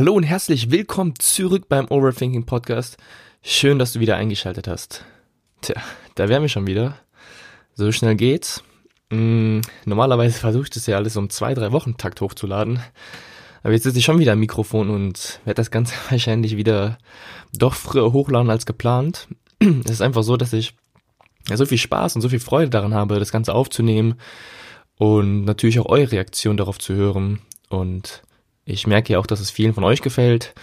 Hallo und herzlich willkommen zurück beim Overthinking Podcast. Schön, dass du wieder eingeschaltet hast. Tja, da wären wir schon wieder. So schnell geht's. Hm, normalerweise versuche ich das ja alles um zwei, drei Wochen Takt hochzuladen. Aber jetzt sitze ich schon wieder am Mikrofon und werde das Ganze wahrscheinlich wieder doch früher hochladen als geplant. Es ist einfach so, dass ich so viel Spaß und so viel Freude daran habe, das Ganze aufzunehmen und natürlich auch eure Reaktion darauf zu hören. Und ich merke ja auch, dass es vielen von euch gefällt.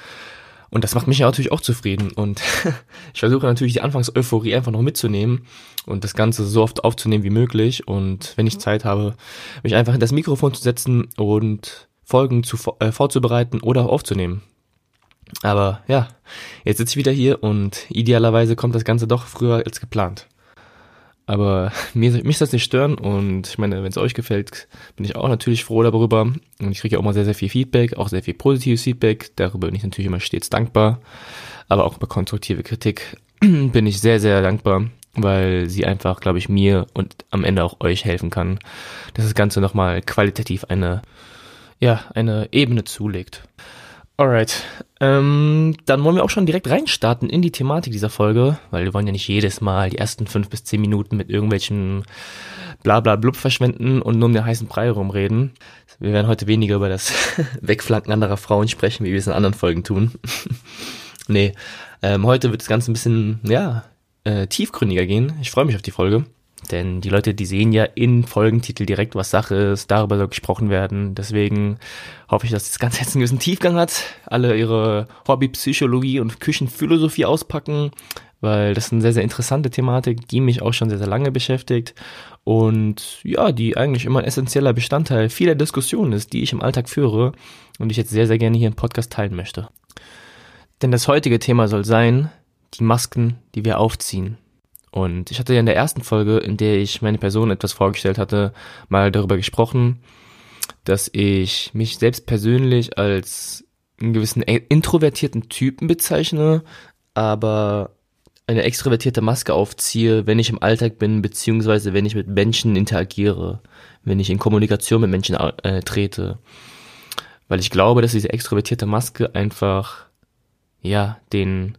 Und das macht mich ja natürlich auch zufrieden. Und ich versuche natürlich die Anfangseuphorie einfach noch mitzunehmen und das Ganze so oft aufzunehmen wie möglich. Und wenn ich Zeit habe, mich einfach in das Mikrofon zu setzen und Folgen zu, äh, vorzubereiten oder aufzunehmen. Aber ja, jetzt sitze ich wieder hier und idealerweise kommt das Ganze doch früher als geplant. Aber mir, mich soll es nicht stören und ich meine, wenn es euch gefällt, bin ich auch natürlich froh darüber. Und ich kriege auch immer sehr, sehr viel Feedback, auch sehr viel positives Feedback. Darüber bin ich natürlich immer stets dankbar. Aber auch über konstruktive Kritik bin ich sehr, sehr dankbar, weil sie einfach, glaube ich, mir und am Ende auch euch helfen kann, dass das Ganze nochmal qualitativ eine, ja, eine Ebene zulegt. Alright, ähm, dann wollen wir auch schon direkt reinstarten in die Thematik dieser Folge, weil wir wollen ja nicht jedes Mal die ersten fünf bis zehn Minuten mit irgendwelchen Blabla blub verschwenden und nur um den heißen Brei rumreden. Wir werden heute weniger über das Wegflanken anderer Frauen sprechen, wie wir es in anderen Folgen tun. nee, ähm, heute wird das Ganze ein bisschen, ja, äh, tiefgründiger gehen. Ich freue mich auf die Folge. Denn die Leute, die sehen ja in Folgentitel direkt, was Sache ist, darüber soll gesprochen werden. Deswegen hoffe ich, dass das Ganze jetzt einen gewissen Tiefgang hat. Alle ihre Hobbypsychologie und Küchenphilosophie auspacken, weil das ist eine sehr, sehr interessante Thematik, die mich auch schon sehr, sehr lange beschäftigt. Und ja, die eigentlich immer ein essentieller Bestandteil vieler Diskussionen ist, die ich im Alltag führe und ich jetzt sehr, sehr gerne hier im Podcast teilen möchte. Denn das heutige Thema soll sein, die Masken, die wir aufziehen. Und ich hatte ja in der ersten Folge, in der ich meine Person etwas vorgestellt hatte, mal darüber gesprochen, dass ich mich selbst persönlich als einen gewissen introvertierten Typen bezeichne, aber eine extrovertierte Maske aufziehe, wenn ich im Alltag bin, beziehungsweise wenn ich mit Menschen interagiere, wenn ich in Kommunikation mit Menschen äh, trete. Weil ich glaube, dass diese extrovertierte Maske einfach, ja, den,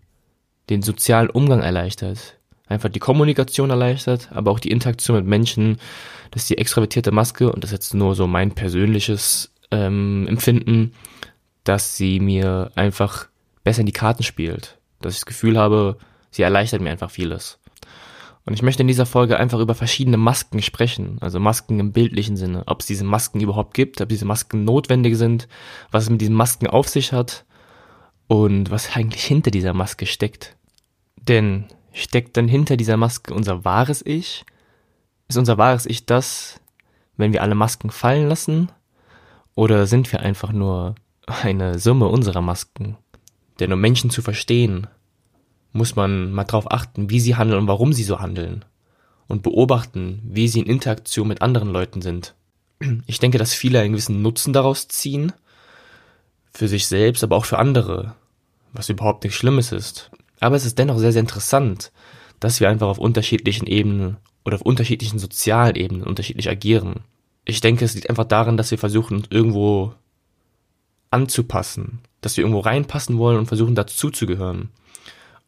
den sozialen Umgang erleichtert einfach die Kommunikation erleichtert, aber auch die Interaktion mit Menschen, dass die extravertierte Maske, und das ist jetzt nur so mein persönliches ähm, Empfinden, dass sie mir einfach besser in die Karten spielt. Dass ich das Gefühl habe, sie erleichtert mir einfach vieles. Und ich möchte in dieser Folge einfach über verschiedene Masken sprechen, also Masken im bildlichen Sinne, ob es diese Masken überhaupt gibt, ob diese Masken notwendig sind, was es mit diesen Masken auf sich hat und was eigentlich hinter dieser Maske steckt. Denn Steckt dann hinter dieser Maske unser wahres Ich? Ist unser wahres Ich das, wenn wir alle Masken fallen lassen? Oder sind wir einfach nur eine Summe unserer Masken? Denn um Menschen zu verstehen, muss man mal drauf achten, wie sie handeln und warum sie so handeln. Und beobachten, wie sie in Interaktion mit anderen Leuten sind. Ich denke, dass viele einen gewissen Nutzen daraus ziehen. Für sich selbst, aber auch für andere. Was überhaupt nichts Schlimmes ist. Aber es ist dennoch sehr, sehr interessant, dass wir einfach auf unterschiedlichen Ebenen oder auf unterschiedlichen sozialen Ebenen unterschiedlich agieren. Ich denke, es liegt einfach daran, dass wir versuchen, uns irgendwo anzupassen, dass wir irgendwo reinpassen wollen und versuchen, dazuzugehören.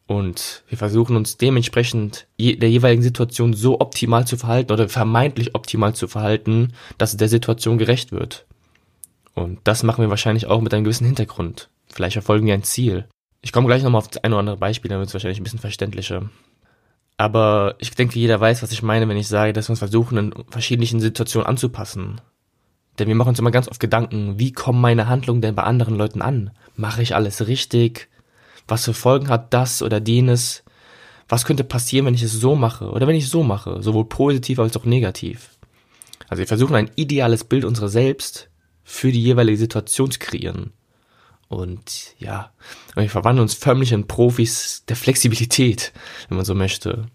Und wir versuchen uns dementsprechend der jeweiligen Situation so optimal zu verhalten oder vermeintlich optimal zu verhalten, dass der Situation gerecht wird. Und das machen wir wahrscheinlich auch mit einem gewissen Hintergrund. Vielleicht verfolgen wir ein Ziel. Ich komme gleich nochmal auf das ein oder andere Beispiel, wird es wahrscheinlich ein bisschen verständlicher. Aber ich denke, jeder weiß, was ich meine, wenn ich sage, dass wir uns versuchen, in verschiedenen Situationen anzupassen. Denn wir machen uns immer ganz oft Gedanken, wie kommen meine Handlungen denn bei anderen Leuten an? Mache ich alles richtig? Was für Folgen hat das oder jenes? Was könnte passieren, wenn ich es so mache oder wenn ich es so mache, sowohl positiv als auch negativ? Also wir versuchen ein ideales Bild unserer selbst für die jeweilige Situation zu kreieren. Und ja, wir verwandeln uns förmlich in Profis der Flexibilität, wenn man so möchte.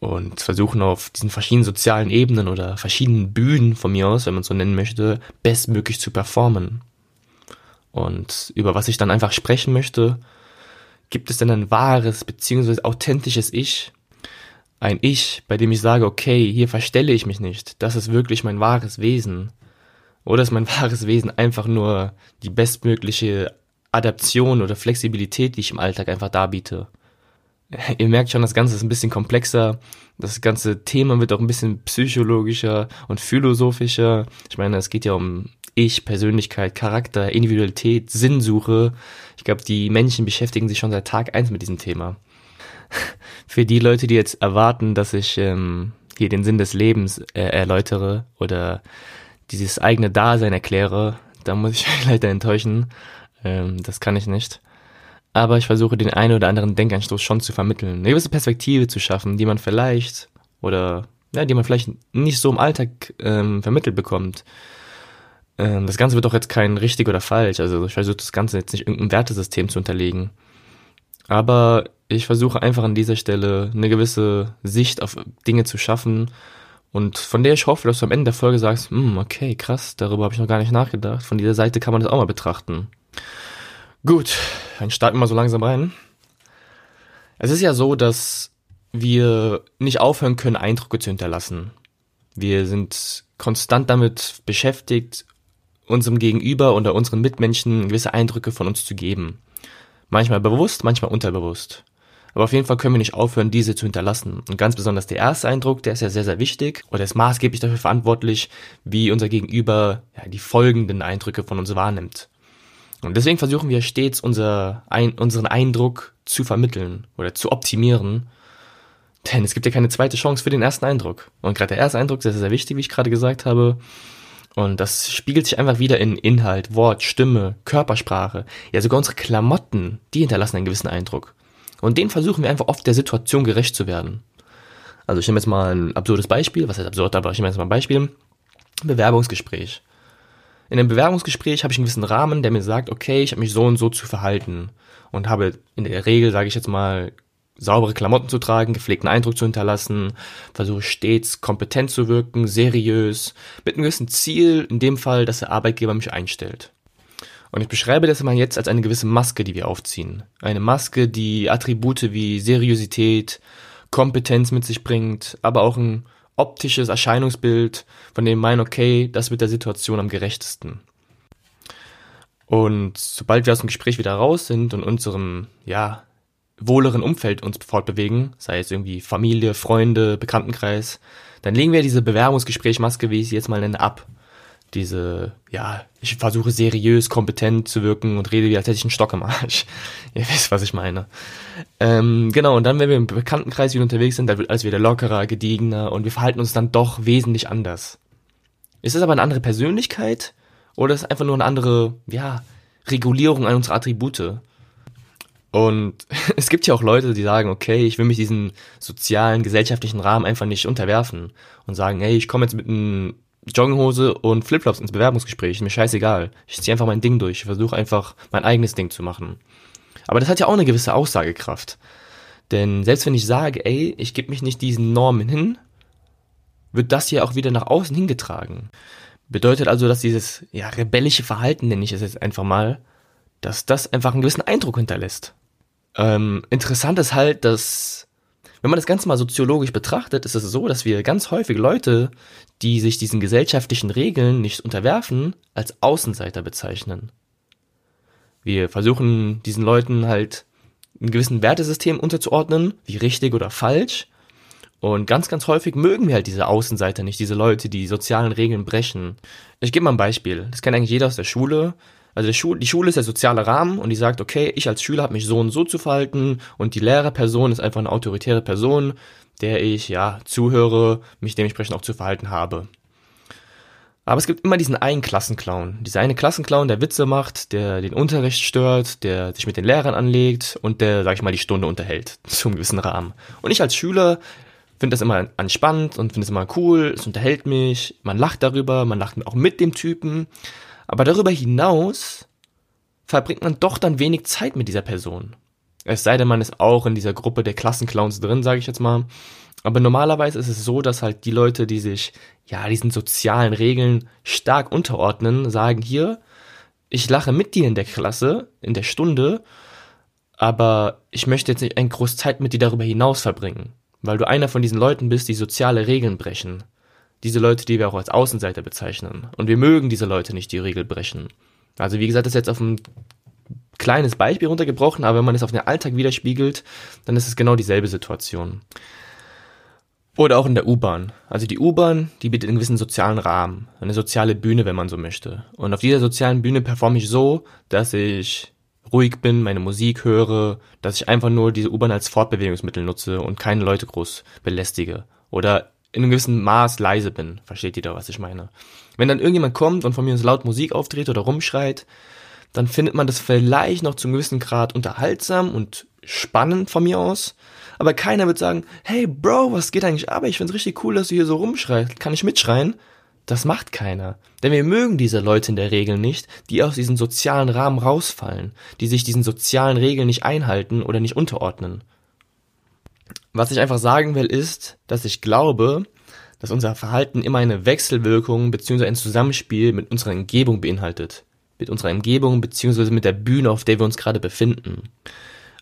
Und versuchen auf diesen verschiedenen sozialen Ebenen oder verschiedenen Bühnen von mir aus, wenn man so nennen möchte, bestmöglich zu performen. Und über was ich dann einfach sprechen möchte, gibt es denn ein wahres bzw. authentisches Ich? Ein Ich, bei dem ich sage, okay, hier verstelle ich mich nicht, das ist wirklich mein wahres Wesen. Oder ist mein wahres Wesen einfach nur die bestmögliche Adaption oder Flexibilität, die ich im Alltag einfach darbiete. Ihr merkt schon, das Ganze ist ein bisschen komplexer. Das ganze Thema wird auch ein bisschen psychologischer und philosophischer. Ich meine, es geht ja um Ich, Persönlichkeit, Charakter, Individualität, Sinnsuche. Ich glaube, die Menschen beschäftigen sich schon seit Tag eins mit diesem Thema. Für die Leute, die jetzt erwarten, dass ich ähm, hier den Sinn des Lebens äh, erläutere oder dieses eigene Dasein erkläre, da muss ich leider enttäuschen. Ähm, das kann ich nicht. Aber ich versuche den einen oder anderen Denkanstoß schon zu vermitteln, eine gewisse Perspektive zu schaffen, die man vielleicht oder ja, die man vielleicht nicht so im Alltag ähm, vermittelt bekommt. Ähm, das Ganze wird doch jetzt kein richtig oder falsch. Also ich versuche das Ganze jetzt nicht irgendein Wertesystem zu unterlegen. Aber ich versuche einfach an dieser Stelle eine gewisse Sicht auf Dinge zu schaffen und von der ich hoffe, dass du am Ende der Folge sagst, hm, okay, krass, darüber habe ich noch gar nicht nachgedacht. Von dieser Seite kann man das auch mal betrachten. Gut, dann starten wir mal so langsam rein. Es ist ja so, dass wir nicht aufhören können, Eindrücke zu hinterlassen. Wir sind konstant damit beschäftigt, unserem Gegenüber oder unseren Mitmenschen gewisse Eindrücke von uns zu geben. Manchmal bewusst, manchmal unterbewusst. Aber auf jeden Fall können wir nicht aufhören, diese zu hinterlassen. Und ganz besonders der erste Eindruck, der ist ja sehr, sehr wichtig oder ist maßgeblich dafür verantwortlich, wie unser Gegenüber ja, die folgenden Eindrücke von uns wahrnimmt. Und deswegen versuchen wir stets unser, ein, unseren Eindruck zu vermitteln oder zu optimieren. Denn es gibt ja keine zweite Chance für den ersten Eindruck. Und gerade der erste Eindruck ist sehr, sehr wichtig, wie ich gerade gesagt habe. Und das spiegelt sich einfach wieder in Inhalt, Wort, Stimme, Körpersprache. Ja, sogar unsere Klamotten, die hinterlassen einen gewissen Eindruck. Und den versuchen wir einfach oft der Situation gerecht zu werden. Also ich nehme jetzt mal ein absurdes Beispiel, was heißt absurd, aber ich nehme jetzt mal ein Beispiel. Bewerbungsgespräch. In einem Bewerbungsgespräch habe ich einen gewissen Rahmen, der mir sagt, okay, ich habe mich so und so zu verhalten und habe in der Regel, sage ich jetzt mal, saubere Klamotten zu tragen, gepflegten Eindruck zu hinterlassen, versuche stets kompetent zu wirken, seriös, mit einem gewissen Ziel, in dem Fall, dass der Arbeitgeber mich einstellt. Und ich beschreibe das mal jetzt als eine gewisse Maske, die wir aufziehen. Eine Maske, die Attribute wie Seriosität, Kompetenz mit sich bringt, aber auch ein optisches Erscheinungsbild, von dem meinen, okay, das wird der Situation am gerechtesten. Und sobald wir aus dem Gespräch wieder raus sind und unserem, ja, wohleren Umfeld uns fortbewegen, sei es irgendwie Familie, Freunde, Bekanntenkreis, dann legen wir diese Bewerbungsgesprächmaske, wie ich sie jetzt mal nenne, ab. Diese, ja, ich versuche seriös, kompetent zu wirken und rede wie als hätte ich einen Stock im Arsch. Ihr wisst, was ich meine. Ähm, genau, und dann, wenn wir im Bekanntenkreis wieder unterwegs sind, dann wird alles wieder lockerer, gediegener und wir verhalten uns dann doch wesentlich anders. Ist das aber eine andere Persönlichkeit oder ist es einfach nur eine andere, ja, Regulierung an unsere Attribute? Und es gibt ja auch Leute, die sagen, okay, ich will mich diesen sozialen, gesellschaftlichen Rahmen einfach nicht unterwerfen und sagen, hey, ich komme jetzt mit einem Jogginghose und Flipflops ins Bewerbungsgespräch, mir scheißegal. Ich ziehe einfach mein Ding durch, ich versuche einfach mein eigenes Ding zu machen. Aber das hat ja auch eine gewisse Aussagekraft. Denn selbst wenn ich sage, ey, ich gebe mich nicht diesen Normen hin, wird das ja auch wieder nach außen hingetragen. Bedeutet also, dass dieses ja, rebellische Verhalten, nenne ich es jetzt einfach mal, dass das einfach einen gewissen Eindruck hinterlässt. Ähm, interessant ist halt, dass wenn man das Ganze mal soziologisch betrachtet, ist es so, dass wir ganz häufig Leute, die sich diesen gesellschaftlichen Regeln nicht unterwerfen, als Außenseiter bezeichnen. Wir versuchen diesen Leuten halt ein gewissen Wertesystem unterzuordnen, wie richtig oder falsch. Und ganz, ganz häufig mögen wir halt diese Außenseiter nicht, diese Leute, die sozialen Regeln brechen. Ich gebe mal ein Beispiel. Das kennt eigentlich jeder aus der Schule. Also die Schule, die Schule ist der soziale Rahmen und die sagt, okay, ich als Schüler habe mich so und so zu verhalten und die Lehrerperson ist einfach eine autoritäre Person, der ich ja zuhöre, mich dementsprechend auch zu verhalten habe. Aber es gibt immer diesen einen Klassenclown. Dieser eine Klassenclown, der Witze macht, der den Unterricht stört, der sich mit den Lehrern anlegt und der, sag ich mal, die Stunde unterhält. Zum gewissen Rahmen. Und ich als Schüler finde das immer entspannt und finde es immer cool, es unterhält mich, man lacht darüber, man lacht auch mit dem Typen. Aber darüber hinaus verbringt man doch dann wenig Zeit mit dieser Person. Es sei denn, man ist auch in dieser Gruppe der Klassenclowns drin, sage ich jetzt mal. Aber normalerweise ist es so, dass halt die Leute, die sich ja diesen sozialen Regeln stark unterordnen, sagen hier, ich lache mit dir in der Klasse, in der Stunde, aber ich möchte jetzt nicht ein groß Zeit mit dir darüber hinaus verbringen, weil du einer von diesen Leuten bist, die soziale Regeln brechen diese Leute, die wir auch als Außenseiter bezeichnen. Und wir mögen diese Leute nicht, die Regel brechen. Also wie gesagt, das ist jetzt auf ein kleines Beispiel runtergebrochen, aber wenn man es auf den Alltag widerspiegelt, dann ist es genau dieselbe Situation. Oder auch in der U-Bahn. Also die U-Bahn, die bietet einen gewissen sozialen Rahmen, eine soziale Bühne, wenn man so möchte. Und auf dieser sozialen Bühne performe ich so, dass ich ruhig bin, meine Musik höre, dass ich einfach nur diese U-Bahn als Fortbewegungsmittel nutze und keine Leute groß belästige. Oder in einem gewissen Maß leise bin. Versteht ihr da, was ich meine? Wenn dann irgendjemand kommt und von mir uns laut Musik aufdreht oder rumschreit, dann findet man das vielleicht noch zum gewissen Grad unterhaltsam und spannend von mir aus. Aber keiner wird sagen, hey Bro, was geht eigentlich ab? Ich find's richtig cool, dass du hier so rumschreist. Kann ich mitschreien? Das macht keiner. Denn wir mögen diese Leute in der Regel nicht, die aus diesem sozialen Rahmen rausfallen, die sich diesen sozialen Regeln nicht einhalten oder nicht unterordnen. Was ich einfach sagen will, ist, dass ich glaube, dass unser Verhalten immer eine Wechselwirkung bzw. ein Zusammenspiel mit unserer Umgebung beinhaltet. Mit unserer Umgebung bzw. mit der Bühne, auf der wir uns gerade befinden.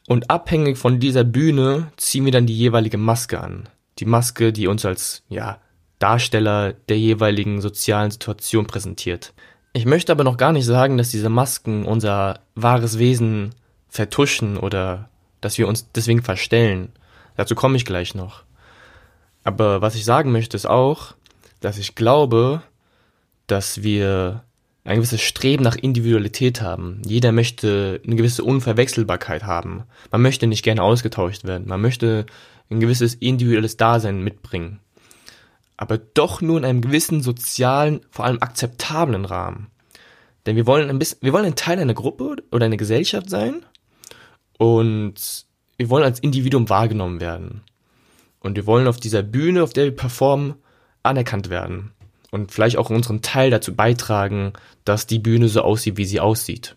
Und abhängig von dieser Bühne ziehen wir dann die jeweilige Maske an. Die Maske, die uns als, ja, Darsteller der jeweiligen sozialen Situation präsentiert. Ich möchte aber noch gar nicht sagen, dass diese Masken unser wahres Wesen vertuschen oder dass wir uns deswegen verstellen. Dazu komme ich gleich noch. Aber was ich sagen möchte ist auch, dass ich glaube, dass wir ein gewisses Streben nach Individualität haben. Jeder möchte eine gewisse Unverwechselbarkeit haben. Man möchte nicht gerne ausgetauscht werden. Man möchte ein gewisses individuelles Dasein mitbringen. Aber doch nur in einem gewissen sozialen, vor allem akzeptablen Rahmen. Denn wir wollen ein bisschen, wir wollen ein Teil einer Gruppe oder einer Gesellschaft sein und wir wollen als Individuum wahrgenommen werden. Und wir wollen auf dieser Bühne, auf der wir performen, anerkannt werden. Und vielleicht auch unseren Teil dazu beitragen, dass die Bühne so aussieht, wie sie aussieht.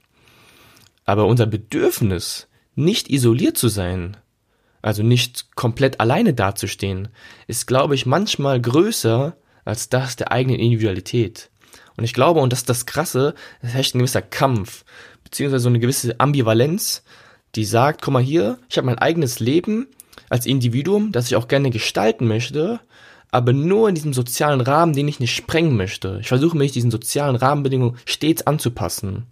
Aber unser Bedürfnis, nicht isoliert zu sein, also nicht komplett alleine dazustehen, ist, glaube ich, manchmal größer als das der eigenen Individualität. Und ich glaube, und das ist das Krasse, es herrscht ein gewisser Kampf, beziehungsweise so eine gewisse Ambivalenz, die sagt, guck mal hier, ich habe mein eigenes Leben als Individuum, das ich auch gerne gestalten möchte, aber nur in diesem sozialen Rahmen, den ich nicht sprengen möchte. Ich versuche mich diesen sozialen Rahmenbedingungen stets anzupassen.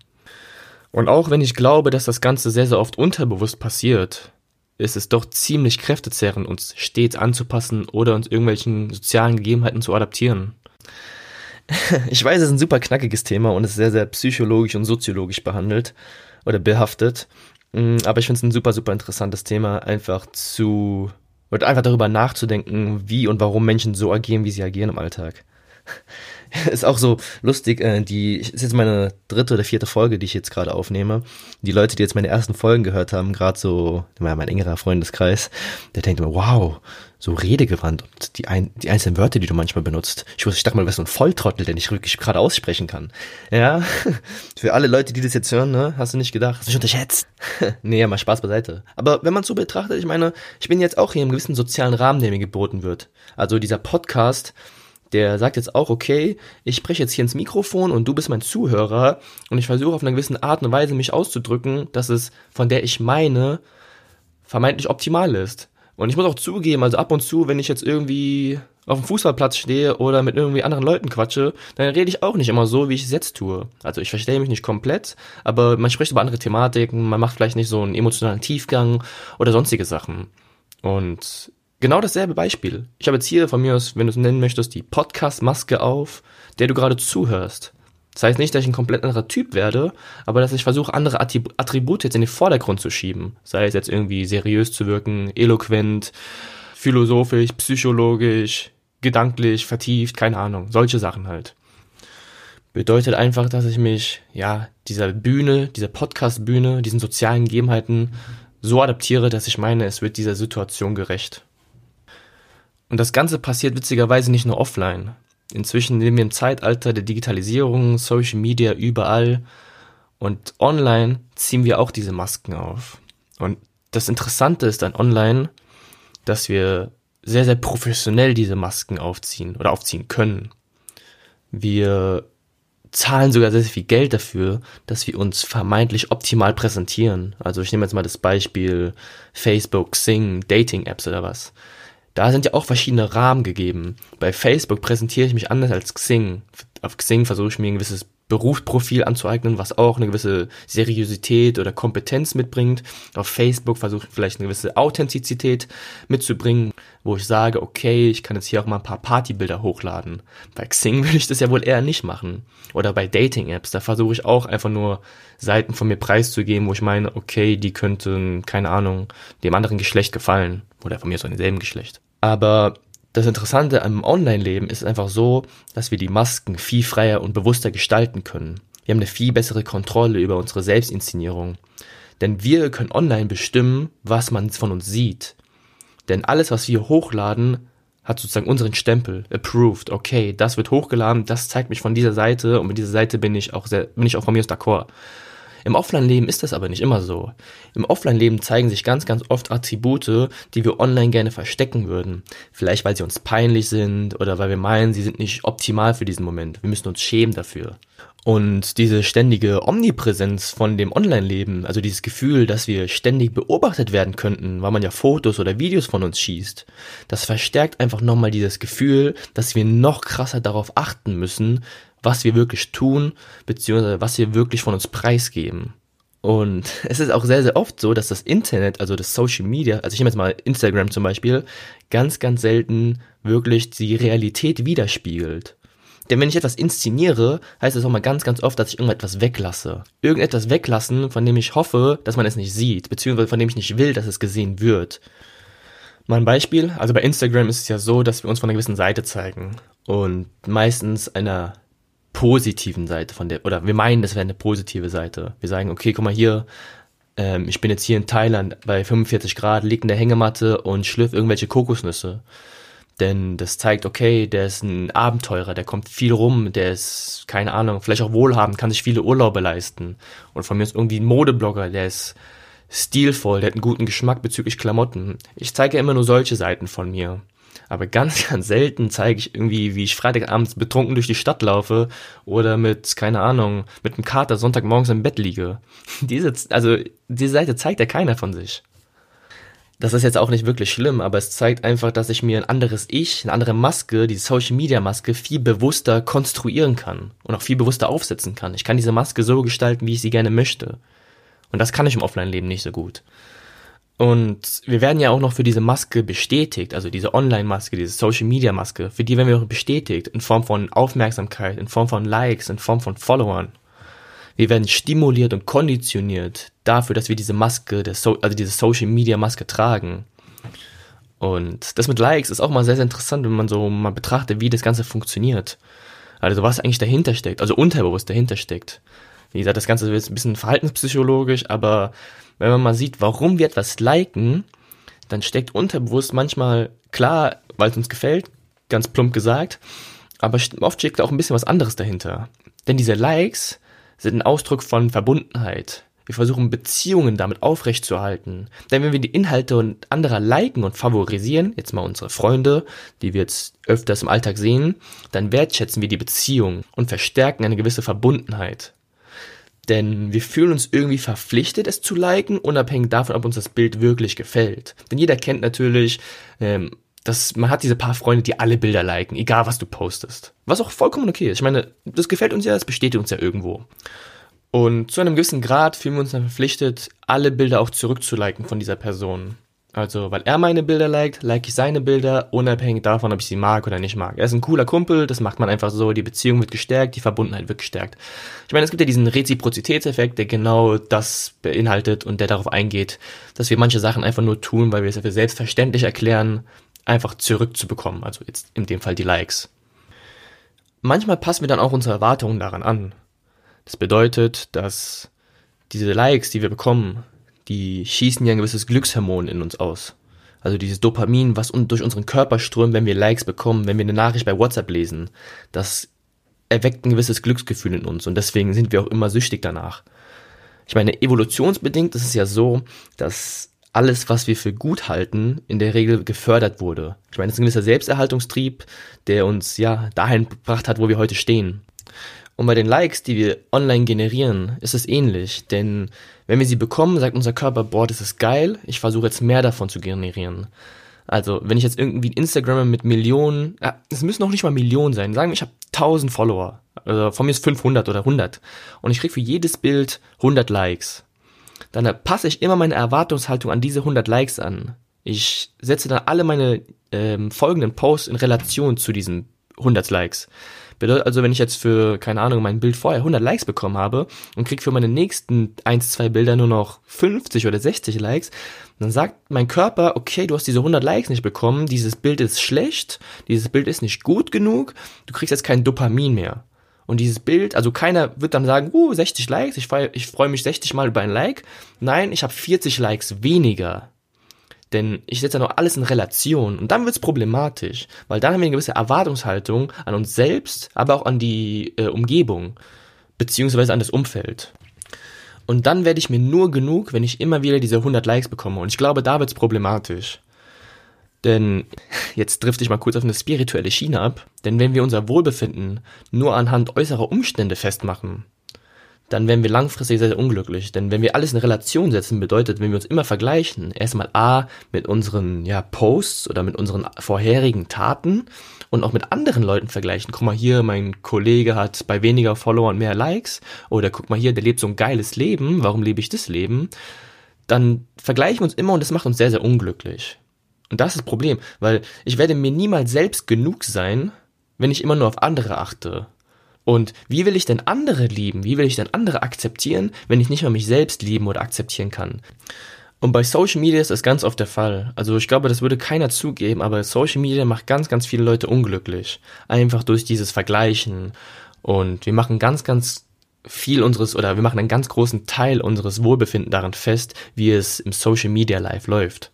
Und auch wenn ich glaube, dass das Ganze sehr, sehr oft unterbewusst passiert, ist es doch ziemlich kräftezerrend, uns stets anzupassen oder uns irgendwelchen sozialen Gegebenheiten zu adaptieren. Ich weiß, es ist ein super knackiges Thema und ist sehr, sehr psychologisch und soziologisch behandelt oder behaftet. Mm, aber ich finde es ein super, super interessantes Thema, einfach zu, oder einfach darüber nachzudenken, wie und warum Menschen so agieren, wie sie agieren im Alltag. ist auch so lustig, äh, die, ist jetzt meine dritte oder vierte Folge, die ich jetzt gerade aufnehme. Die Leute, die jetzt meine ersten Folgen gehört haben, gerade so, mein engerer Freundeskreis, der denkt immer, wow, so redegewandt und die, ein, die einzelnen Wörter, die du manchmal benutzt. Ich wusste, ich dachte mal, du bist so ein Volltrottel, der nicht wirklich gerade aussprechen kann. Ja, für alle Leute, die das jetzt hören, ne, hast du nicht gedacht, hast du dich unterschätzt. nee, ja, mal Spaß beiseite. Aber wenn man so betrachtet, ich meine, ich bin jetzt auch hier im gewissen sozialen Rahmen, der mir geboten wird. Also dieser Podcast, der sagt jetzt auch, okay, ich spreche jetzt hier ins Mikrofon und du bist mein Zuhörer und ich versuche auf einer gewissen Art und Weise mich auszudrücken, dass es von der ich meine vermeintlich optimal ist. Und ich muss auch zugeben, also ab und zu, wenn ich jetzt irgendwie auf dem Fußballplatz stehe oder mit irgendwie anderen Leuten quatsche, dann rede ich auch nicht immer so, wie ich es jetzt tue. Also ich verstehe mich nicht komplett, aber man spricht über andere Thematiken, man macht vielleicht nicht so einen emotionalen Tiefgang oder sonstige Sachen. Und Genau dasselbe Beispiel. Ich habe jetzt hier von mir aus, wenn du es nennen möchtest, die Podcast-Maske auf, der du gerade zuhörst. Das heißt nicht, dass ich ein komplett anderer Typ werde, aber dass ich versuche, andere Attribute jetzt in den Vordergrund zu schieben. Sei es jetzt irgendwie seriös zu wirken, eloquent, philosophisch, psychologisch, gedanklich, vertieft, keine Ahnung. Solche Sachen halt. Bedeutet einfach, dass ich mich, ja, dieser Bühne, dieser Podcast-Bühne, diesen sozialen Gegebenheiten so adaptiere, dass ich meine, es wird dieser Situation gerecht. Und das Ganze passiert witzigerweise nicht nur offline. Inzwischen leben wir im Zeitalter der Digitalisierung, Social Media überall. Und online ziehen wir auch diese Masken auf. Und das Interessante ist an online, dass wir sehr, sehr professionell diese Masken aufziehen oder aufziehen können. Wir zahlen sogar sehr, sehr viel Geld dafür, dass wir uns vermeintlich optimal präsentieren. Also ich nehme jetzt mal das Beispiel Facebook, Sing, Dating-Apps oder was. Da sind ja auch verschiedene Rahmen gegeben. Bei Facebook präsentiere ich mich anders als Xing. Auf Xing versuche ich mir ein gewisses Berufsprofil anzueignen, was auch eine gewisse Seriosität oder Kompetenz mitbringt. Auf Facebook versuche ich vielleicht eine gewisse Authentizität mitzubringen, wo ich sage, okay, ich kann jetzt hier auch mal ein paar Partybilder hochladen. Bei Xing würde ich das ja wohl eher nicht machen. Oder bei Dating-Apps, da versuche ich auch einfach nur Seiten von mir preiszugeben, wo ich meine, okay, die könnten, keine Ahnung, dem anderen Geschlecht gefallen. Oder von mir so demselben Geschlecht. Aber das Interessante am Online-Leben ist einfach so, dass wir die Masken viel freier und bewusster gestalten können. Wir haben eine viel bessere Kontrolle über unsere Selbstinszenierung. Denn wir können online bestimmen, was man von uns sieht. Denn alles, was wir hochladen, hat sozusagen unseren Stempel, approved, okay, das wird hochgeladen, das zeigt mich von dieser Seite und mit dieser Seite bin ich auch sehr, bin ich auch von mir aus d'accord. Im Offline-Leben ist das aber nicht immer so. Im Offline-Leben zeigen sich ganz, ganz oft Attribute, die wir online gerne verstecken würden. Vielleicht weil sie uns peinlich sind oder weil wir meinen, sie sind nicht optimal für diesen Moment. Wir müssen uns schämen dafür. Und diese ständige Omnipräsenz von dem Online-Leben, also dieses Gefühl, dass wir ständig beobachtet werden könnten, weil man ja Fotos oder Videos von uns schießt, das verstärkt einfach nochmal dieses Gefühl, dass wir noch krasser darauf achten müssen, was wir wirklich tun, beziehungsweise was wir wirklich von uns preisgeben. Und es ist auch sehr, sehr oft so, dass das Internet, also das Social Media, also ich nehme jetzt mal Instagram zum Beispiel, ganz, ganz selten wirklich die Realität widerspiegelt. Denn wenn ich etwas inszeniere, heißt es auch mal ganz, ganz oft, dass ich irgendetwas weglasse. Irgendetwas weglassen, von dem ich hoffe, dass man es nicht sieht, beziehungsweise von dem ich nicht will, dass es gesehen wird. Mal ein Beispiel, also bei Instagram ist es ja so, dass wir uns von einer gewissen Seite zeigen und meistens einer positiven Seite von der, oder wir meinen, das wäre eine positive Seite. Wir sagen, okay, guck mal hier, ähm, ich bin jetzt hier in Thailand bei 45 Grad, liegt in der Hängematte und schlürf irgendwelche Kokosnüsse. Denn das zeigt, okay, der ist ein Abenteurer, der kommt viel rum, der ist, keine Ahnung, vielleicht auch wohlhabend, kann sich viele Urlaube leisten. Und von mir ist irgendwie ein Modeblogger, der ist stilvoll, der hat einen guten Geschmack bezüglich Klamotten. Ich zeige ja immer nur solche Seiten von mir. Aber ganz, ganz selten zeige ich irgendwie, wie ich Freitagabends betrunken durch die Stadt laufe oder mit, keine Ahnung, mit einem Kater Sonntagmorgens im Bett liege. Diese, also, diese Seite zeigt ja keiner von sich. Das ist jetzt auch nicht wirklich schlimm, aber es zeigt einfach, dass ich mir ein anderes Ich, eine andere Maske, die Social Media Maske, viel bewusster konstruieren kann und auch viel bewusster aufsetzen kann. Ich kann diese Maske so gestalten, wie ich sie gerne möchte. Und das kann ich im Offline-Leben nicht so gut. Und wir werden ja auch noch für diese Maske bestätigt, also diese Online-Maske, diese Social-Media-Maske, für die werden wir auch bestätigt in Form von Aufmerksamkeit, in Form von Likes, in Form von Followern. Wir werden stimuliert und konditioniert dafür, dass wir diese Maske, so also diese Social-Media-Maske tragen. Und das mit Likes ist auch mal sehr, sehr interessant, wenn man so mal betrachtet, wie das Ganze funktioniert. Also was eigentlich dahinter steckt, also unterbewusst dahinter steckt. Wie gesagt, das Ganze ist ein bisschen verhaltenspsychologisch, aber wenn man mal sieht, warum wir etwas liken, dann steckt unterbewusst manchmal klar, weil es uns gefällt, ganz plump gesagt, aber oft steckt auch ein bisschen was anderes dahinter. Denn diese Likes sind ein Ausdruck von Verbundenheit. Wir versuchen Beziehungen damit aufrechtzuerhalten. Denn wenn wir die Inhalte anderer liken und favorisieren, jetzt mal unsere Freunde, die wir jetzt öfters im Alltag sehen, dann wertschätzen wir die Beziehung und verstärken eine gewisse Verbundenheit. Denn wir fühlen uns irgendwie verpflichtet, es zu liken, unabhängig davon, ob uns das Bild wirklich gefällt. Denn jeder kennt natürlich, ähm, dass man hat diese paar Freunde, die alle Bilder liken, egal was du postest. Was auch vollkommen okay ist. Ich meine, das gefällt uns ja, das bestätigt uns ja irgendwo. Und zu einem gewissen Grad fühlen wir uns dann verpflichtet, alle Bilder auch zurückzuliken von dieser Person. Also, weil er meine Bilder liked, like ich seine Bilder, unabhängig davon, ob ich sie mag oder nicht mag. Er ist ein cooler Kumpel, das macht man einfach so, die Beziehung wird gestärkt, die Verbundenheit wird gestärkt. Ich meine, es gibt ja diesen Reziprozitätseffekt, der genau das beinhaltet und der darauf eingeht, dass wir manche Sachen einfach nur tun, weil wir es für selbstverständlich erklären, einfach zurückzubekommen. Also jetzt in dem Fall die Likes. Manchmal passen wir dann auch unsere Erwartungen daran an. Das bedeutet, dass diese Likes, die wir bekommen, die schießen ja ein gewisses Glückshormon in uns aus. Also dieses Dopamin, was durch unseren Körper strömt, wenn wir Likes bekommen, wenn wir eine Nachricht bei WhatsApp lesen, das erweckt ein gewisses Glücksgefühl in uns und deswegen sind wir auch immer süchtig danach. Ich meine, evolutionsbedingt ist es ja so, dass alles, was wir für gut halten, in der Regel gefördert wurde. Ich meine, es ist ein gewisser Selbsterhaltungstrieb, der uns ja dahin gebracht hat, wo wir heute stehen. Und bei den Likes, die wir online generieren, ist es ähnlich, denn wenn wir sie bekommen, sagt unser Körper, boah, das ist geil, ich versuche jetzt mehr davon zu generieren. Also, wenn ich jetzt irgendwie Instagram mit Millionen, ja, es müssen noch nicht mal Millionen sein, sagen wir, ich habe 1000 Follower, also von mir ist 500 oder 100 und ich krieg für jedes Bild 100 Likes, dann passe ich immer meine Erwartungshaltung an diese 100 Likes an. Ich setze dann alle meine ähm, folgenden Posts in Relation zu diesen 100 Likes. Bedeutet also, wenn ich jetzt für, keine Ahnung, mein Bild vorher 100 Likes bekommen habe und krieg für meine nächsten 1, 2 Bilder nur noch 50 oder 60 Likes, dann sagt mein Körper, okay, du hast diese 100 Likes nicht bekommen, dieses Bild ist schlecht, dieses Bild ist nicht gut genug, du kriegst jetzt kein Dopamin mehr. Und dieses Bild, also keiner wird dann sagen, uh, 60 Likes, ich freue ich freu mich 60 Mal über ein Like. Nein, ich habe 40 Likes weniger. Denn ich setze ja noch alles in Relation und dann wird's problematisch, weil dann haben wir eine gewisse Erwartungshaltung an uns selbst, aber auch an die äh, Umgebung, beziehungsweise an das Umfeld. Und dann werde ich mir nur genug, wenn ich immer wieder diese 100 Likes bekomme. Und ich glaube, da wird's problematisch. Denn jetzt drifte ich mal kurz auf eine spirituelle Schiene ab. Denn wenn wir unser Wohlbefinden nur anhand äußerer Umstände festmachen, dann werden wir langfristig sehr, sehr unglücklich. Denn wenn wir alles in Relation setzen, bedeutet, wenn wir uns immer vergleichen, erstmal A mit unseren ja, Posts oder mit unseren vorherigen Taten und auch mit anderen Leuten vergleichen. Guck mal hier, mein Kollege hat bei weniger Followern mehr Likes. Oder guck mal hier, der lebt so ein geiles Leben. Warum lebe ich das Leben? Dann vergleichen wir uns immer und das macht uns sehr, sehr unglücklich. Und das ist das Problem, weil ich werde mir niemals selbst genug sein, wenn ich immer nur auf andere achte. Und wie will ich denn andere lieben? Wie will ich denn andere akzeptieren, wenn ich nicht mal mich selbst lieben oder akzeptieren kann? Und bei Social Media ist das ganz oft der Fall. Also ich glaube, das würde keiner zugeben, aber Social Media macht ganz, ganz viele Leute unglücklich. Einfach durch dieses Vergleichen. Und wir machen ganz, ganz viel unseres oder wir machen einen ganz großen Teil unseres Wohlbefinden daran fest, wie es im Social Media Live läuft.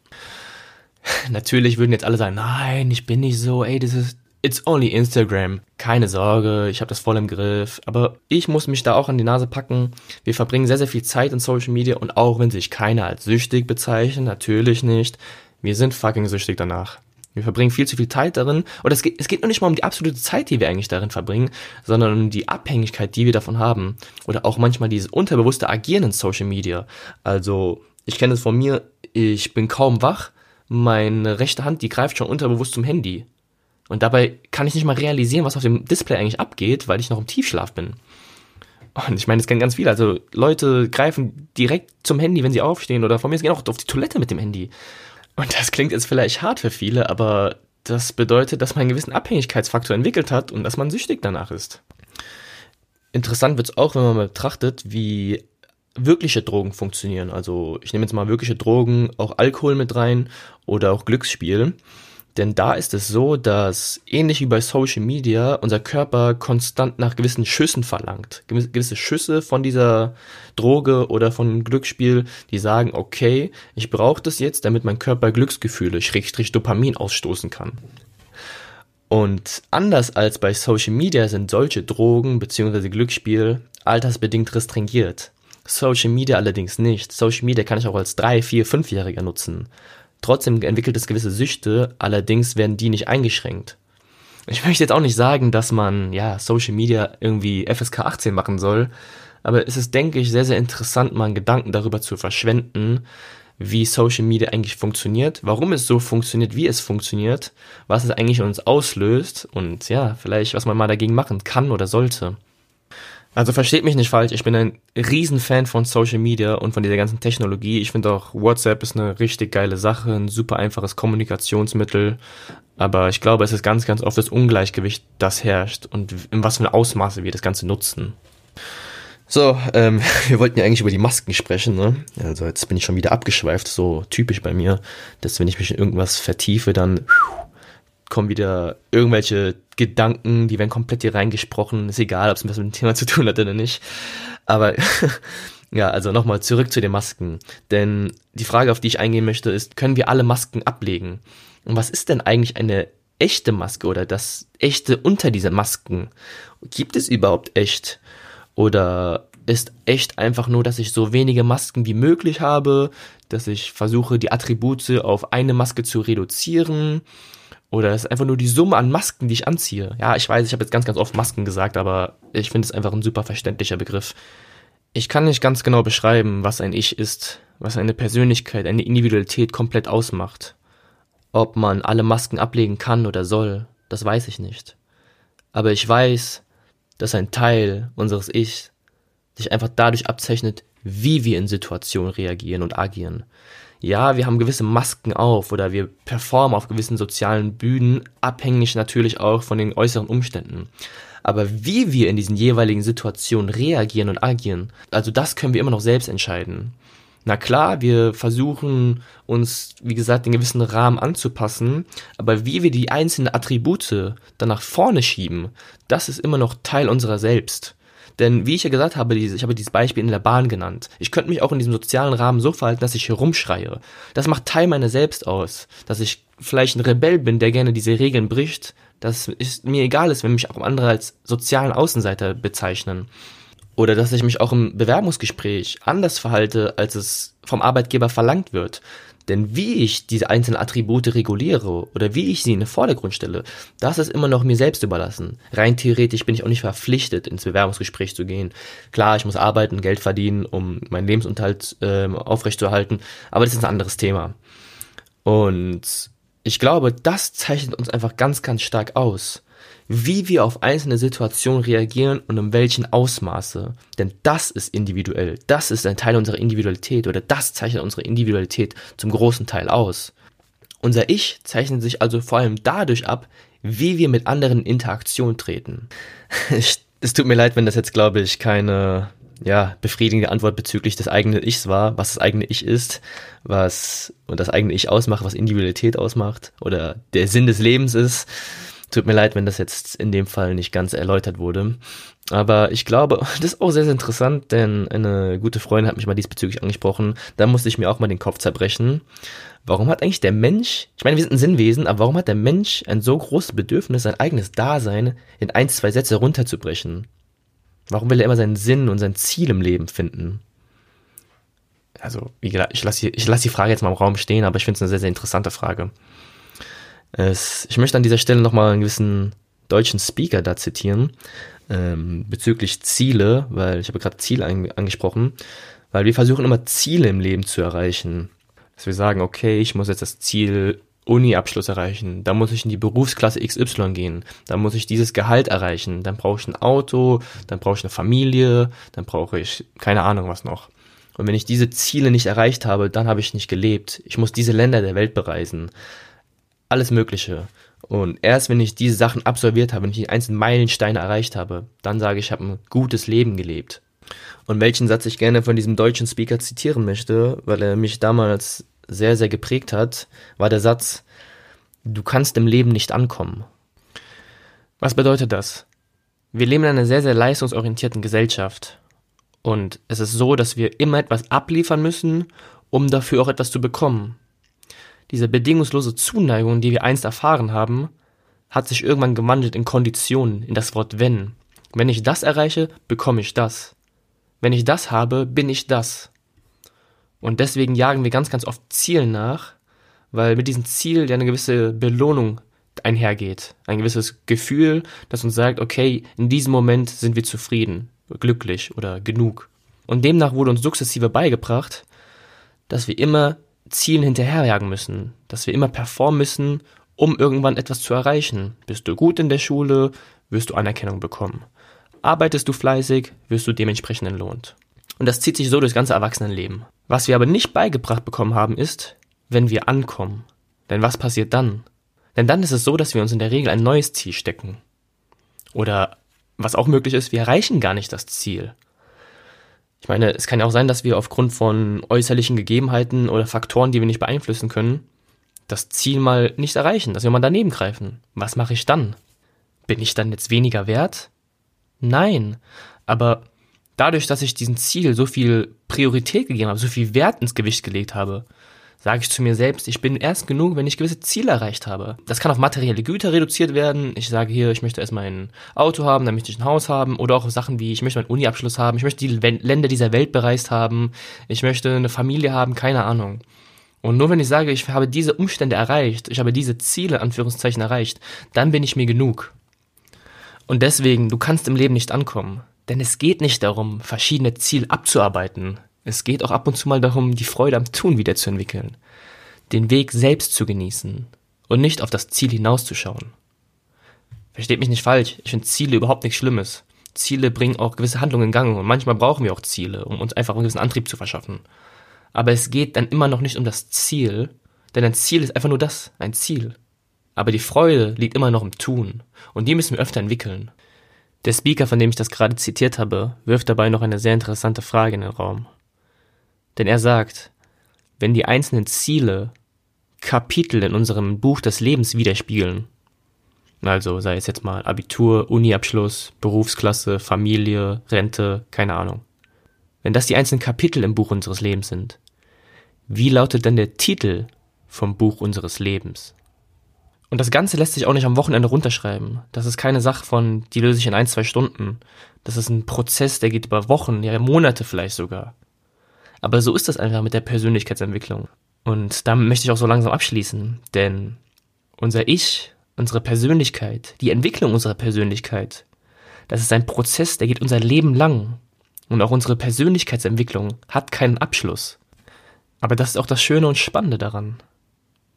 Natürlich würden jetzt alle sagen, nein, ich bin nicht so, ey, das ist It's only Instagram. Keine Sorge, ich habe das voll im Griff. Aber ich muss mich da auch an die Nase packen. Wir verbringen sehr, sehr viel Zeit in Social Media und auch wenn sich keiner als süchtig bezeichnet, natürlich nicht. Wir sind fucking süchtig danach. Wir verbringen viel zu viel Zeit darin. Und es geht, es geht noch nicht mal um die absolute Zeit, die wir eigentlich darin verbringen, sondern um die Abhängigkeit, die wir davon haben. Oder auch manchmal dieses unterbewusste Agieren in Social Media. Also, ich kenne es von mir, ich bin kaum wach. Meine rechte Hand, die greift schon unterbewusst zum Handy. Und dabei kann ich nicht mal realisieren, was auf dem Display eigentlich abgeht, weil ich noch im Tiefschlaf bin. Und ich meine, es kennen ganz viele. Also Leute greifen direkt zum Handy, wenn sie aufstehen oder von mir gehen auch auf die Toilette mit dem Handy. Und das klingt jetzt vielleicht hart für viele, aber das bedeutet, dass man einen gewissen Abhängigkeitsfaktor entwickelt hat und dass man süchtig danach ist. Interessant wird es auch, wenn man betrachtet, wie wirkliche Drogen funktionieren. Also ich nehme jetzt mal wirkliche Drogen, auch Alkohol mit rein oder auch Glücksspiel. Denn da ist es so, dass ähnlich wie bei Social Media unser Körper konstant nach gewissen Schüssen verlangt. Gewisse Schüsse von dieser Droge oder von Glücksspiel, die sagen, okay, ich brauche das jetzt, damit mein Körper Glücksgefühle, Schrägstrich Dopamin ausstoßen kann. Und anders als bei Social Media sind solche Drogen bzw. Glücksspiel altersbedingt restringiert. Social Media allerdings nicht. Social Media kann ich auch als 3, 4, 5-Jähriger nutzen. Trotzdem entwickelt es gewisse Süchte, allerdings werden die nicht eingeschränkt. Ich möchte jetzt auch nicht sagen, dass man, ja, Social Media irgendwie FSK 18 machen soll, aber es ist, denke ich, sehr, sehr interessant, mal einen Gedanken darüber zu verschwenden, wie Social Media eigentlich funktioniert, warum es so funktioniert, wie es funktioniert, was es eigentlich uns auslöst und ja, vielleicht was man mal dagegen machen kann oder sollte. Also versteht mich nicht falsch, ich bin ein Riesenfan von Social Media und von dieser ganzen Technologie. Ich finde auch WhatsApp ist eine richtig geile Sache, ein super einfaches Kommunikationsmittel. Aber ich glaube, es ist ganz, ganz oft das Ungleichgewicht, das herrscht und in was für einem Ausmaße wir das Ganze nutzen. So, ähm, wir wollten ja eigentlich über die Masken sprechen, ne? Also jetzt bin ich schon wieder abgeschweift, so typisch bei mir, dass wenn ich mich in irgendwas vertiefe, dann kommen wieder irgendwelche Gedanken, die werden komplett hier reingesprochen. Ist egal, ob es was mit dem Thema zu tun hat oder nicht. Aber ja, also nochmal zurück zu den Masken. Denn die Frage, auf die ich eingehen möchte, ist, können wir alle Masken ablegen? Und was ist denn eigentlich eine echte Maske oder das echte unter diesen Masken? Gibt es überhaupt echt? Oder ist echt einfach nur, dass ich so wenige Masken wie möglich habe, dass ich versuche, die Attribute auf eine Maske zu reduzieren? Oder es ist einfach nur die Summe an Masken, die ich anziehe. Ja, ich weiß, ich habe jetzt ganz, ganz oft Masken gesagt, aber ich finde es einfach ein super verständlicher Begriff. Ich kann nicht ganz genau beschreiben, was ein Ich ist, was eine Persönlichkeit, eine Individualität komplett ausmacht. Ob man alle Masken ablegen kann oder soll, das weiß ich nicht. Aber ich weiß, dass ein Teil unseres Ichs sich einfach dadurch abzeichnet, wie wir in Situationen reagieren und agieren. Ja, wir haben gewisse Masken auf oder wir performen auf gewissen sozialen Bühnen, abhängig natürlich auch von den äußeren Umständen. Aber wie wir in diesen jeweiligen Situationen reagieren und agieren, also das können wir immer noch selbst entscheiden. Na klar, wir versuchen uns, wie gesagt, den gewissen Rahmen anzupassen, aber wie wir die einzelnen Attribute dann nach vorne schieben, das ist immer noch Teil unserer selbst. Denn wie ich ja gesagt habe, ich habe dieses Beispiel in der Bahn genannt. Ich könnte mich auch in diesem sozialen Rahmen so verhalten, dass ich herumschreie. Das macht Teil meiner selbst aus. Dass ich vielleicht ein Rebell bin, der gerne diese Regeln bricht. Das ist mir egal ist, wenn mich auch andere als sozialen Außenseiter bezeichnen. Oder dass ich mich auch im Bewerbungsgespräch anders verhalte, als es vom Arbeitgeber verlangt wird. Denn wie ich diese einzelnen Attribute reguliere oder wie ich sie in den Vordergrund stelle, das ist immer noch mir selbst überlassen. Rein theoretisch bin ich auch nicht verpflichtet, ins Bewerbungsgespräch zu gehen. Klar, ich muss arbeiten, Geld verdienen, um meinen Lebensunterhalt äh, aufrechtzuerhalten, aber das ist ein anderes Thema. Und ich glaube, das zeichnet uns einfach ganz, ganz stark aus wie wir auf einzelne Situationen reagieren und in welchen Ausmaße. Denn das ist individuell. Das ist ein Teil unserer Individualität oder das zeichnet unsere Individualität zum großen Teil aus. Unser Ich zeichnet sich also vor allem dadurch ab, wie wir mit anderen in Interaktion treten. es tut mir leid, wenn das jetzt, glaube ich, keine ja, befriedigende Antwort bezüglich des eigenen Ichs war, was das eigene Ich ist, was und das eigene Ich ausmacht, was Individualität ausmacht oder der Sinn des Lebens ist. Tut mir leid, wenn das jetzt in dem Fall nicht ganz erläutert wurde. Aber ich glaube, das ist auch sehr, sehr interessant, denn eine gute Freundin hat mich mal diesbezüglich angesprochen. Da musste ich mir auch mal den Kopf zerbrechen. Warum hat eigentlich der Mensch, ich meine, wir sind ein Sinnwesen, aber warum hat der Mensch ein so großes Bedürfnis, sein eigenes Dasein in ein, zwei Sätze runterzubrechen? Warum will er immer seinen Sinn und sein Ziel im Leben finden? Also, wie gesagt, ich lasse ich lass die Frage jetzt mal im Raum stehen, aber ich finde es eine sehr, sehr interessante Frage. Es, ich möchte an dieser Stelle nochmal einen gewissen deutschen Speaker da zitieren, ähm, bezüglich Ziele, weil ich habe gerade Ziele an, angesprochen, weil wir versuchen immer Ziele im Leben zu erreichen. Dass wir sagen, okay, ich muss jetzt das Ziel Uni-Abschluss erreichen, da muss ich in die Berufsklasse XY gehen, da muss ich dieses Gehalt erreichen, dann brauche ich ein Auto, dann brauche ich eine Familie, dann brauche ich keine Ahnung was noch. Und wenn ich diese Ziele nicht erreicht habe, dann habe ich nicht gelebt. Ich muss diese Länder der Welt bereisen alles Mögliche. Und erst wenn ich diese Sachen absolviert habe, wenn ich die einzelnen Meilensteine erreicht habe, dann sage ich, ich habe ein gutes Leben gelebt. Und welchen Satz ich gerne von diesem deutschen Speaker zitieren möchte, weil er mich damals sehr, sehr geprägt hat, war der Satz, du kannst im Leben nicht ankommen. Was bedeutet das? Wir leben in einer sehr, sehr leistungsorientierten Gesellschaft. Und es ist so, dass wir immer etwas abliefern müssen, um dafür auch etwas zu bekommen diese bedingungslose Zuneigung, die wir einst erfahren haben, hat sich irgendwann gewandelt in Konditionen, in das Wort wenn. Wenn ich das erreiche, bekomme ich das. Wenn ich das habe, bin ich das. Und deswegen jagen wir ganz, ganz oft Zielen nach, weil mit diesem Ziel ja eine gewisse Belohnung einhergeht. Ein gewisses Gefühl, das uns sagt, okay, in diesem Moment sind wir zufrieden, glücklich oder genug. Und demnach wurde uns sukzessive beigebracht, dass wir immer Zielen hinterherjagen müssen, dass wir immer performen müssen, um irgendwann etwas zu erreichen. Bist du gut in der Schule, wirst du Anerkennung bekommen. Arbeitest du fleißig, wirst du dementsprechend entlohnt. Und das zieht sich so durchs ganze Erwachsenenleben. Was wir aber nicht beigebracht bekommen haben, ist, wenn wir ankommen. Denn was passiert dann? Denn dann ist es so, dass wir uns in der Regel ein neues Ziel stecken. Oder was auch möglich ist, wir erreichen gar nicht das Ziel. Ich meine, es kann ja auch sein, dass wir aufgrund von äußerlichen Gegebenheiten oder Faktoren, die wir nicht beeinflussen können, das Ziel mal nicht erreichen, dass wir mal daneben greifen. Was mache ich dann? Bin ich dann jetzt weniger wert? Nein. Aber dadurch, dass ich diesem Ziel so viel Priorität gegeben habe, so viel Wert ins Gewicht gelegt habe, sage ich zu mir selbst, ich bin erst genug, wenn ich gewisse Ziele erreicht habe. Das kann auf materielle Güter reduziert werden. Ich sage hier, ich möchte erstmal ein Auto haben, dann möchte ich ein Haus haben oder auch Sachen wie, ich möchte meinen Uni-Abschluss haben, ich möchte die Länder dieser Welt bereist haben, ich möchte eine Familie haben, keine Ahnung. Und nur wenn ich sage, ich habe diese Umstände erreicht, ich habe diese Ziele, Anführungszeichen, erreicht, dann bin ich mir genug. Und deswegen, du kannst im Leben nicht ankommen. Denn es geht nicht darum, verschiedene Ziele abzuarbeiten. Es geht auch ab und zu mal darum, die Freude am Tun wiederzuentwickeln, den Weg selbst zu genießen, und nicht auf das Ziel hinauszuschauen. Versteht mich nicht falsch, ich finde Ziele überhaupt nichts Schlimmes. Ziele bringen auch gewisse Handlungen in Gang und manchmal brauchen wir auch Ziele, um uns einfach einen gewissen Antrieb zu verschaffen. Aber es geht dann immer noch nicht um das Ziel, denn ein Ziel ist einfach nur das, ein Ziel. Aber die Freude liegt immer noch im Tun und die müssen wir öfter entwickeln. Der Speaker, von dem ich das gerade zitiert habe, wirft dabei noch eine sehr interessante Frage in den Raum. Denn er sagt, wenn die einzelnen Ziele Kapitel in unserem Buch des Lebens widerspiegeln, also sei es jetzt mal Abitur, Uniabschluss, Berufsklasse, Familie, Rente, keine Ahnung. Wenn das die einzelnen Kapitel im Buch unseres Lebens sind, wie lautet denn der Titel vom Buch unseres Lebens? Und das Ganze lässt sich auch nicht am Wochenende runterschreiben. Das ist keine Sache von, die löse ich in ein, zwei Stunden. Das ist ein Prozess, der geht über Wochen, ja Monate vielleicht sogar. Aber so ist das einfach mit der Persönlichkeitsentwicklung. Und damit möchte ich auch so langsam abschließen, denn unser Ich, unsere Persönlichkeit, die Entwicklung unserer Persönlichkeit, das ist ein Prozess, der geht unser Leben lang. Und auch unsere Persönlichkeitsentwicklung hat keinen Abschluss. Aber das ist auch das Schöne und Spannende daran.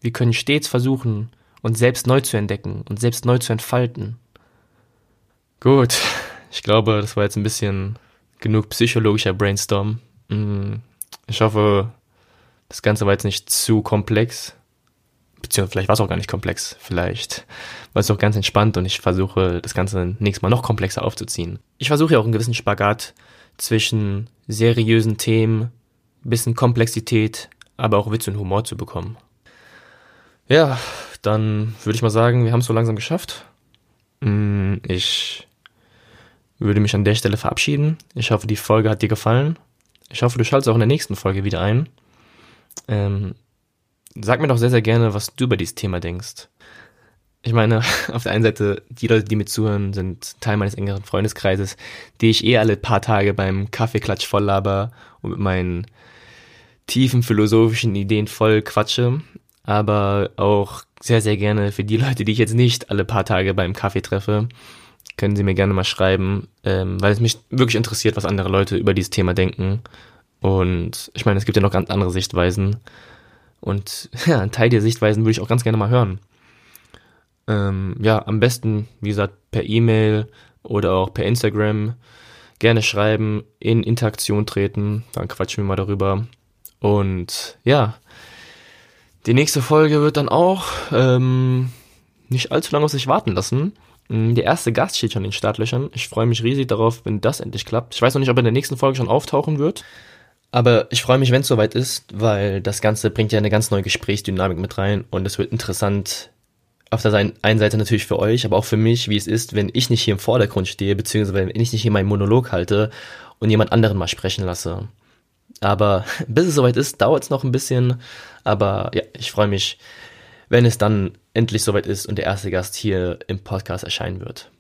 Wir können stets versuchen, uns selbst neu zu entdecken und selbst neu zu entfalten. Gut, ich glaube, das war jetzt ein bisschen genug psychologischer Brainstorm. Ich hoffe, das Ganze war jetzt nicht zu komplex. Beziehungsweise vielleicht war es auch gar nicht komplex. Vielleicht war es auch ganz entspannt und ich versuche, das Ganze nächstes Mal noch komplexer aufzuziehen. Ich versuche ja auch einen gewissen Spagat zwischen seriösen Themen, bisschen Komplexität, aber auch Witz und Humor zu bekommen. Ja, dann würde ich mal sagen, wir haben es so langsam geschafft. Mm, ich würde mich an der Stelle verabschieden. Ich hoffe, die Folge hat dir gefallen. Ich hoffe, du schaltest auch in der nächsten Folge wieder ein. Ähm, sag mir doch sehr, sehr gerne, was du über dieses Thema denkst. Ich meine, auf der einen Seite, die Leute, die mir zuhören, sind Teil meines engeren Freundeskreises, die ich eh alle paar Tage beim Kaffeeklatsch voll laber und mit meinen tiefen philosophischen Ideen voll quatsche. Aber auch sehr, sehr gerne für die Leute, die ich jetzt nicht alle paar Tage beim Kaffee treffe, können sie mir gerne mal schreiben, ähm, weil es mich wirklich interessiert, was andere Leute über dieses Thema denken. Und ich meine, es gibt ja noch ganz andere Sichtweisen. Und ja, einen Teil der Sichtweisen würde ich auch ganz gerne mal hören. Ähm, ja, am besten, wie gesagt, per E-Mail oder auch per Instagram gerne schreiben, in Interaktion treten, dann quatschen wir mal darüber. Und ja, die nächste Folge wird dann auch ähm, nicht allzu lange auf sich warten lassen. Mm, der erste Gast steht schon in den Startlöchern. Ich freue mich riesig darauf, wenn das endlich klappt. Ich weiß noch nicht, ob er in der nächsten Folge schon auftauchen wird. Aber ich freue mich, wenn es soweit ist, weil das Ganze bringt ja eine ganz neue Gesprächsdynamik mit rein und es wird interessant auf der einen Seite natürlich für euch, aber auch für mich, wie es ist, wenn ich nicht hier im Vordergrund stehe, beziehungsweise wenn ich nicht hier meinen Monolog halte und jemand anderen mal sprechen lasse. Aber bis es soweit ist, dauert es noch ein bisschen. Aber ja, ich freue mich, wenn es dann endlich soweit ist und der erste Gast hier im Podcast erscheinen wird.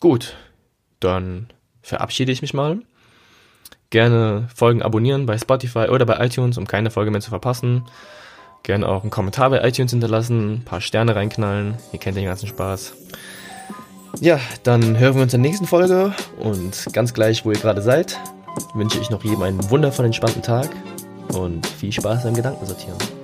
Gut, dann verabschiede ich mich mal. Gerne Folgen abonnieren bei Spotify oder bei iTunes, um keine Folge mehr zu verpassen. Gerne auch einen Kommentar bei iTunes hinterlassen, ein paar Sterne reinknallen. Ihr kennt den ganzen Spaß. Ja, dann hören wir uns in der nächsten Folge und ganz gleich, wo ihr gerade seid, wünsche ich noch jedem einen wundervollen, entspannten Tag und viel Spaß beim Gedankensortieren.